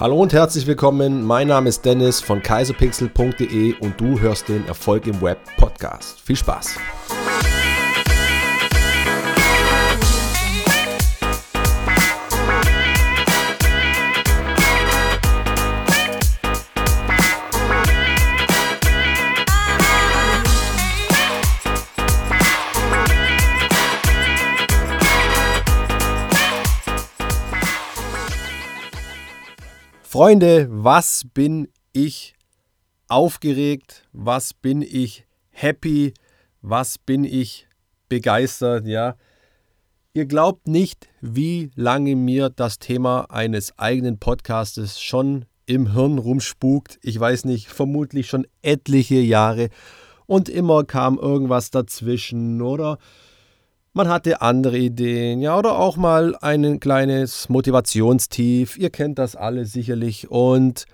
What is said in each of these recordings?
Hallo und herzlich willkommen. Mein Name ist Dennis von kaiserpixel.de und du hörst den Erfolg im Web Podcast. Viel Spaß! Freunde, was bin ich aufgeregt? Was bin ich happy? Was bin ich begeistert? Ja, ihr glaubt nicht, wie lange mir das Thema eines eigenen Podcastes schon im Hirn rumspukt. Ich weiß nicht, vermutlich schon etliche Jahre. Und immer kam irgendwas dazwischen oder man hatte andere Ideen, ja, oder auch mal ein kleines Motivationstief. Ihr kennt das alle sicherlich. Und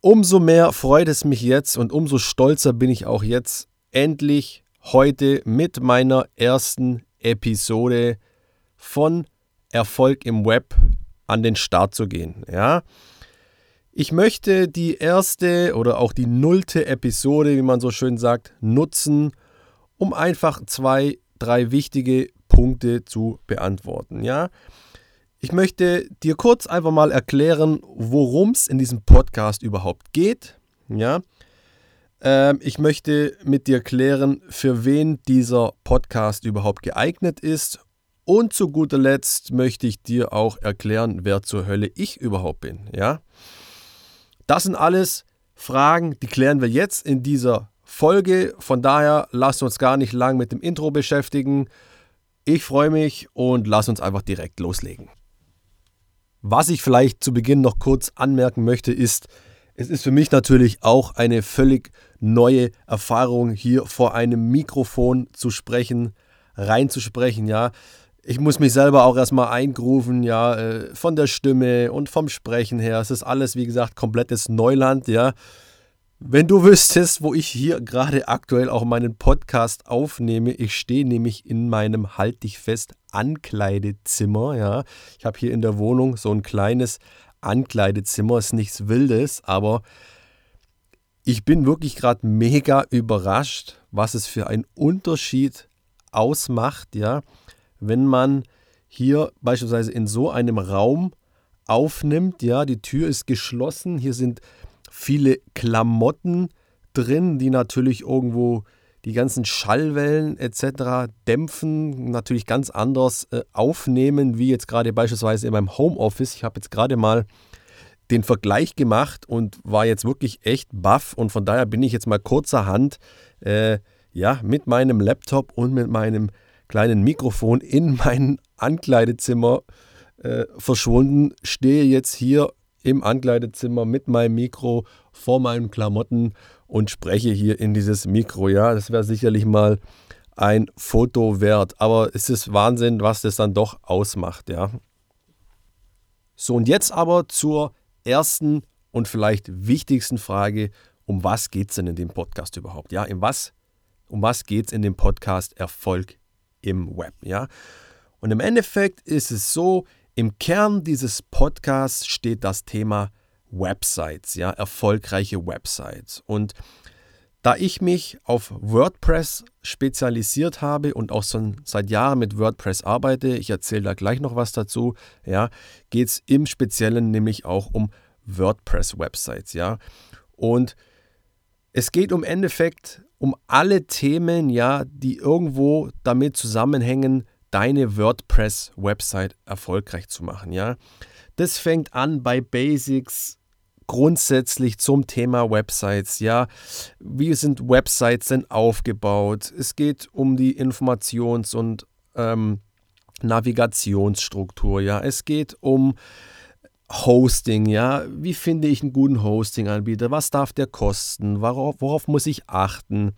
umso mehr freut es mich jetzt und umso stolzer bin ich auch jetzt, endlich heute mit meiner ersten Episode von Erfolg im Web an den Start zu gehen. Ja. Ich möchte die erste oder auch die nullte Episode, wie man so schön sagt, nutzen, um einfach zwei drei wichtige Punkte zu beantworten. Ja, ich möchte dir kurz einfach mal erklären, worum es in diesem Podcast überhaupt geht. Ja, ähm, ich möchte mit dir klären, für wen dieser Podcast überhaupt geeignet ist. Und zu guter Letzt möchte ich dir auch erklären, wer zur Hölle ich überhaupt bin. Ja, das sind alles Fragen, die klären wir jetzt in dieser Folge. Von daher lasst uns gar nicht lang mit dem Intro beschäftigen. Ich freue mich und lass uns einfach direkt loslegen. Was ich vielleicht zu Beginn noch kurz anmerken möchte, ist, es ist für mich natürlich auch eine völlig neue Erfahrung, hier vor einem Mikrofon zu sprechen, reinzusprechen, ja. Ich muss mich selber auch erstmal eingrufen, ja, äh, von der Stimme und vom Sprechen her. Es ist alles, wie gesagt, komplettes Neuland, ja. Wenn du wüsstest, wo ich hier gerade aktuell auch meinen Podcast aufnehme, ich stehe nämlich in meinem Halt dich fest Ankleidezimmer, ja. Ich habe hier in der Wohnung so ein kleines Ankleidezimmer, ist nichts Wildes, aber ich bin wirklich gerade mega überrascht, was es für einen Unterschied ausmacht, ja, wenn man hier beispielsweise in so einem Raum aufnimmt, ja, die Tür ist geschlossen, hier sind viele Klamotten drin, die natürlich irgendwo die ganzen Schallwellen etc. dämpfen, natürlich ganz anders äh, aufnehmen, wie jetzt gerade beispielsweise in meinem Homeoffice. Ich habe jetzt gerade mal den Vergleich gemacht und war jetzt wirklich echt baff und von daher bin ich jetzt mal kurzerhand äh, ja, mit meinem Laptop und mit meinem kleinen Mikrofon in mein Ankleidezimmer äh, verschwunden, stehe jetzt hier im Ankleidezimmer mit meinem Mikro vor meinen Klamotten und spreche hier in dieses Mikro. Ja, das wäre sicherlich mal ein Foto wert, aber es ist Wahnsinn, was das dann doch ausmacht, ja. So, und jetzt aber zur ersten und vielleicht wichtigsten Frage, um was geht es denn in dem Podcast überhaupt? Ja, in was, um was geht es in dem Podcast Erfolg im Web? Ja, und im Endeffekt ist es so, im Kern dieses Podcasts steht das Thema Websites, ja, erfolgreiche Websites. Und da ich mich auf WordPress spezialisiert habe und auch schon seit Jahren mit WordPress arbeite, ich erzähle da gleich noch was dazu, ja, geht es im Speziellen nämlich auch um WordPress-Websites, ja. Und es geht um Endeffekt um alle Themen, ja, die irgendwo damit zusammenhängen, deine WordPress-Website erfolgreich zu machen. Ja? Das fängt an bei Basics grundsätzlich zum Thema Websites. Ja, wie sind Websites denn aufgebaut? Es geht um die Informations- und ähm, Navigationsstruktur. Ja, es geht um Hosting, ja, wie finde ich einen guten Hosting-Anbieter? Was darf der kosten? Worauf, worauf muss ich achten?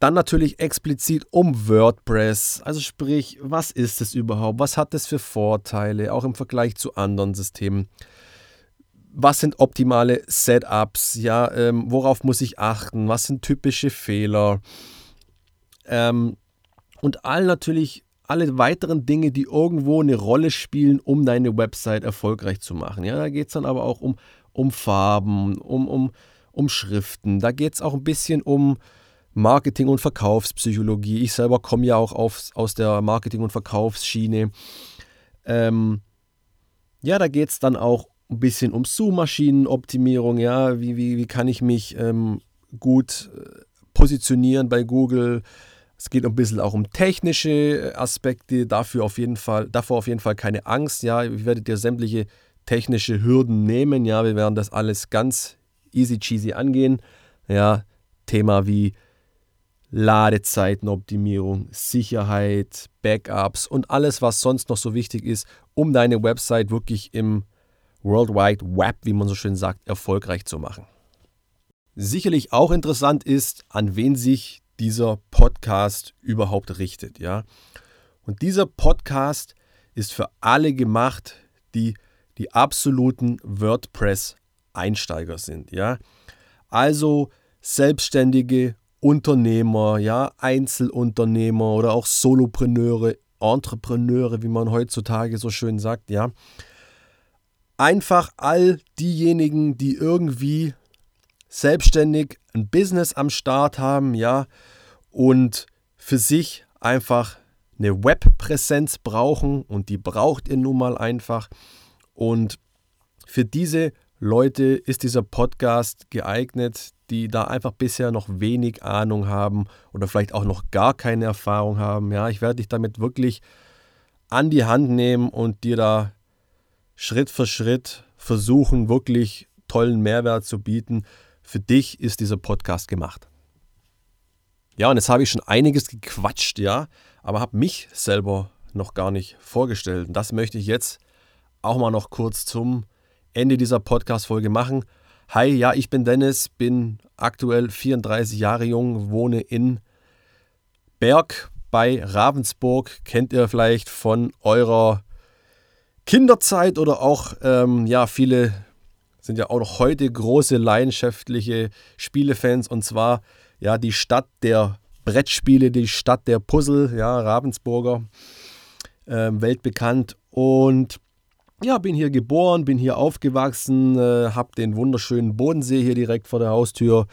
Dann natürlich explizit um WordPress. Also sprich, was ist es überhaupt? Was hat es für Vorteile, auch im Vergleich zu anderen Systemen? Was sind optimale Setups? Ja, ähm, worauf muss ich achten? Was sind typische Fehler? Ähm, und all natürlich alle weiteren Dinge, die irgendwo eine Rolle spielen, um deine Website erfolgreich zu machen. Ja, da geht es dann aber auch um, um Farben, um, um, um Schriften. Da geht es auch ein bisschen um Marketing- und Verkaufspsychologie. Ich selber komme ja auch auf, aus der Marketing- und Verkaufsschiene. Ähm, ja, da geht es dann auch ein bisschen um Suchmaschinenoptimierung. Ja, wie, wie, wie kann ich mich ähm, gut äh, positionieren bei Google? Es geht ein bisschen auch um technische Aspekte, dafür auf jeden Fall, davor auf jeden Fall keine Angst. Ja, ich werde dir sämtliche technische Hürden nehmen. Ja, wir werden das alles ganz easy cheesy angehen. Ja, Thema wie Ladezeitenoptimierung, Sicherheit, Backups und alles, was sonst noch so wichtig ist, um deine Website wirklich im World Wide Web, wie man so schön sagt, erfolgreich zu machen. Sicherlich auch interessant ist, an wen sich dieser Podcast überhaupt richtet, ja. Und dieser Podcast ist für alle gemacht, die die absoluten WordPress-Einsteiger sind, ja. Also Selbstständige, Unternehmer, ja, Einzelunternehmer oder auch Solopreneure, Entrepreneure, wie man heutzutage so schön sagt, ja. Einfach all diejenigen, die irgendwie selbstständig ein Business am Start haben, ja, und für sich einfach eine Webpräsenz brauchen und die braucht ihr nun mal einfach. Und für diese Leute ist dieser Podcast geeignet, die da einfach bisher noch wenig Ahnung haben oder vielleicht auch noch gar keine Erfahrung haben. Ja, ich werde dich damit wirklich an die Hand nehmen und dir da Schritt für Schritt versuchen, wirklich tollen Mehrwert zu bieten, für dich ist dieser Podcast gemacht. Ja, und jetzt habe ich schon einiges gequatscht, ja, aber habe mich selber noch gar nicht vorgestellt. Und das möchte ich jetzt auch mal noch kurz zum Ende dieser Podcast-Folge machen. Hi, ja, ich bin Dennis, bin aktuell 34 Jahre jung, wohne in Berg bei Ravensburg. Kennt ihr vielleicht von eurer Kinderzeit oder auch, ähm, ja, viele sind ja auch noch heute große leidenschaftliche Spielefans und zwar ja die Stadt der Brettspiele, die Stadt der Puzzle, ja, Ravensburger, äh, weltbekannt und ja, bin hier geboren, bin hier aufgewachsen, äh, habe den wunderschönen Bodensee hier direkt vor der Haustür,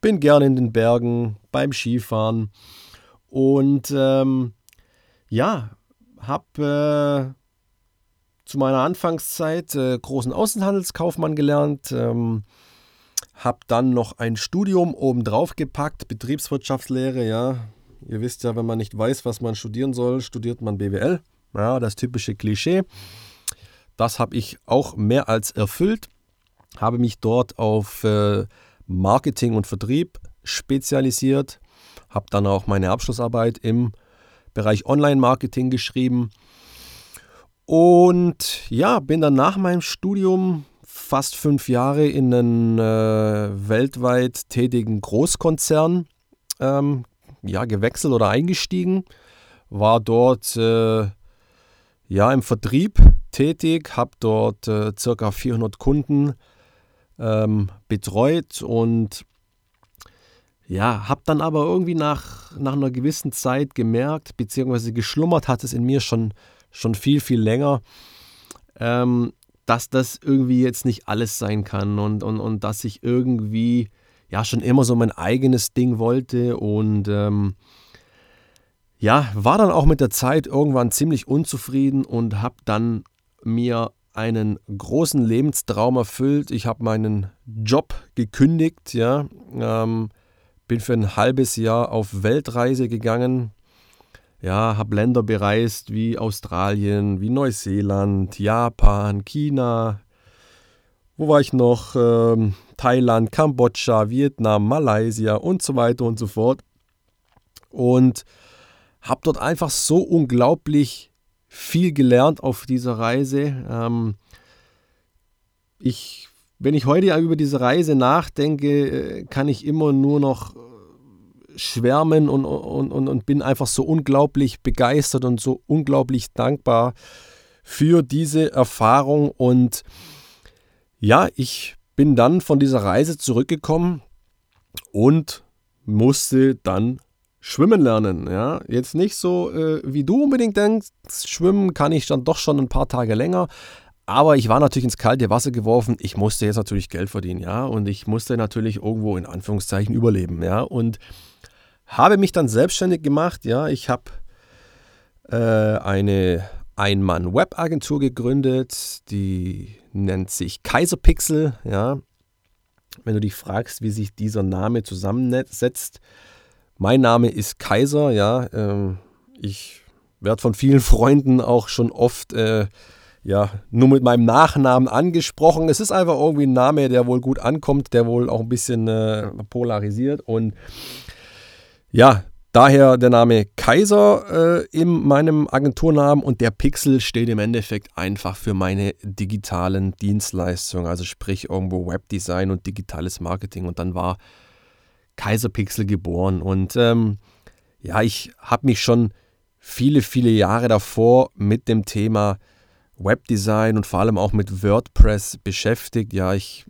bin gerne in den Bergen beim Skifahren und ähm, ja, habe äh, zu meiner Anfangszeit äh, großen Außenhandelskaufmann gelernt, ähm, habe dann noch ein Studium obendrauf gepackt, Betriebswirtschaftslehre, ja. Ihr wisst ja, wenn man nicht weiß, was man studieren soll, studiert man BWL. Ja, das typische Klischee. Das habe ich auch mehr als erfüllt. Habe mich dort auf äh, Marketing und Vertrieb spezialisiert. Habe dann auch meine Abschlussarbeit im Bereich Online-Marketing geschrieben und ja, bin dann nach meinem Studium fast fünf Jahre in einen äh, weltweit tätigen Großkonzern ähm, ja, gewechselt oder eingestiegen. War dort äh, ja, im Vertrieb tätig, habe dort äh, circa 400 Kunden ähm, betreut und ja, habe dann aber irgendwie nach, nach einer gewissen Zeit gemerkt, beziehungsweise geschlummert hat es in mir schon schon viel, viel länger, ähm, dass das irgendwie jetzt nicht alles sein kann und, und, und dass ich irgendwie ja schon immer so mein eigenes Ding wollte und ähm, ja, war dann auch mit der Zeit irgendwann ziemlich unzufrieden und habe dann mir einen großen Lebenstraum erfüllt. Ich habe meinen Job gekündigt, ja, ähm, bin für ein halbes Jahr auf Weltreise gegangen, ja, habe Länder bereist wie Australien, wie Neuseeland, Japan, China. Wo war ich noch? Ähm, Thailand, Kambodscha, Vietnam, Malaysia und so weiter und so fort. Und habe dort einfach so unglaublich viel gelernt auf dieser Reise. Ähm, ich, wenn ich heute über diese Reise nachdenke, äh, kann ich immer nur noch schwärmen und, und, und, und bin einfach so unglaublich begeistert und so unglaublich dankbar für diese Erfahrung. Und ja, ich bin dann von dieser Reise zurückgekommen und musste dann Schwimmen lernen, ja. Jetzt nicht so, äh, wie du unbedingt denkst, schwimmen kann ich dann doch schon ein paar Tage länger. Aber ich war natürlich ins kalte Wasser geworfen. Ich musste jetzt natürlich Geld verdienen, ja. Und ich musste natürlich irgendwo in Anführungszeichen überleben, ja. Und habe mich dann selbstständig gemacht, ja. Ich habe äh, eine Ein-Mann-Web-Agentur gegründet, die nennt sich Kaiserpixel, ja. Wenn du dich fragst, wie sich dieser Name zusammensetzt, mein Name ist Kaiser, ja. Ähm, ich werde von vielen Freunden auch schon oft äh, ja, nur mit meinem Nachnamen angesprochen. Es ist einfach irgendwie ein Name, der wohl gut ankommt, der wohl auch ein bisschen äh, polarisiert. Und ja, daher der Name Kaiser äh, in meinem Agenturnamen und der Pixel steht im Endeffekt einfach für meine digitalen Dienstleistungen, also sprich irgendwo Webdesign und digitales Marketing. Und dann war Kaiserpixel geboren. Und ähm, ja, ich habe mich schon viele, viele Jahre davor mit dem Thema Webdesign und vor allem auch mit WordPress beschäftigt. Ja, ich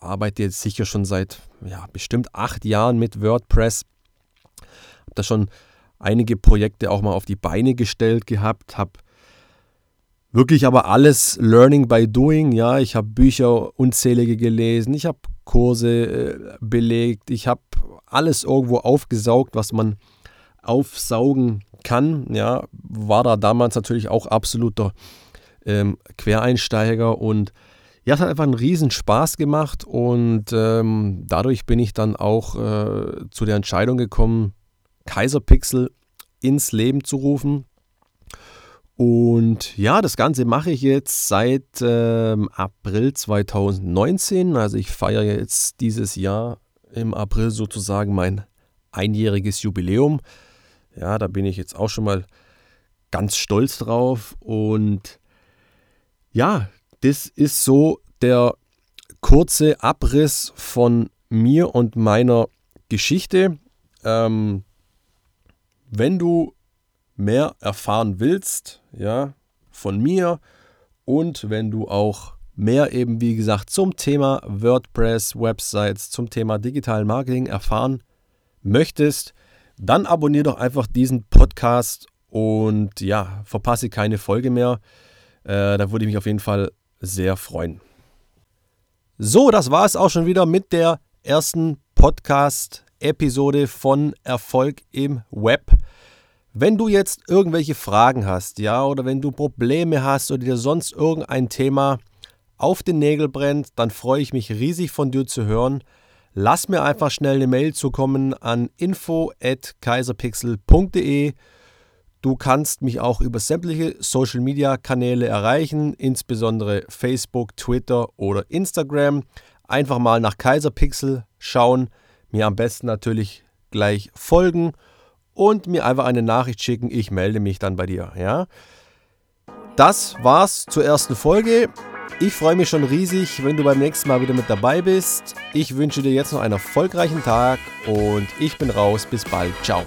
arbeite jetzt sicher schon seit ja, bestimmt acht Jahren mit WordPress. Habe da schon einige Projekte auch mal auf die Beine gestellt gehabt, habe wirklich aber alles Learning by Doing. Ja, ich habe Bücher unzählige gelesen, ich habe Kurse äh, belegt, ich habe alles irgendwo aufgesaugt, was man aufsaugen kann. Ja, war da damals natürlich auch absoluter ähm, Quereinsteiger und ja, es hat einfach einen riesen Spaß gemacht und ähm, dadurch bin ich dann auch äh, zu der Entscheidung gekommen, Kaiserpixel ins Leben zu rufen. Und ja, das Ganze mache ich jetzt seit ähm, April 2019. Also ich feiere jetzt dieses Jahr im April sozusagen mein einjähriges Jubiläum. Ja, da bin ich jetzt auch schon mal ganz stolz drauf. Und ja, das ist so der kurze Abriss von mir und meiner Geschichte. Ähm, wenn du mehr erfahren willst, ja, von mir und wenn du auch mehr eben, wie gesagt, zum Thema WordPress, Websites, zum Thema digitalen Marketing erfahren möchtest, dann abonniere doch einfach diesen Podcast und ja, verpasse keine Folge mehr. Äh, da würde ich mich auf jeden Fall sehr freuen. So, das war es auch schon wieder mit der ersten Podcast-Episode von Erfolg im Web. Wenn du jetzt irgendwelche Fragen hast, ja, oder wenn du Probleme hast oder dir sonst irgendein Thema auf den Nägel brennt, dann freue ich mich riesig von dir zu hören. Lass mir einfach schnell eine Mail zukommen an info@kaiserpixel.de. Du kannst mich auch über sämtliche Social Media Kanäle erreichen, insbesondere Facebook, Twitter oder Instagram. Einfach mal nach Kaiserpixel schauen, mir am besten natürlich gleich folgen und mir einfach eine Nachricht schicken. Ich melde mich dann bei dir, ja? Das war's zur ersten Folge. Ich freue mich schon riesig, wenn du beim nächsten Mal wieder mit dabei bist. Ich wünsche dir jetzt noch einen erfolgreichen Tag und ich bin raus. Bis bald. Ciao.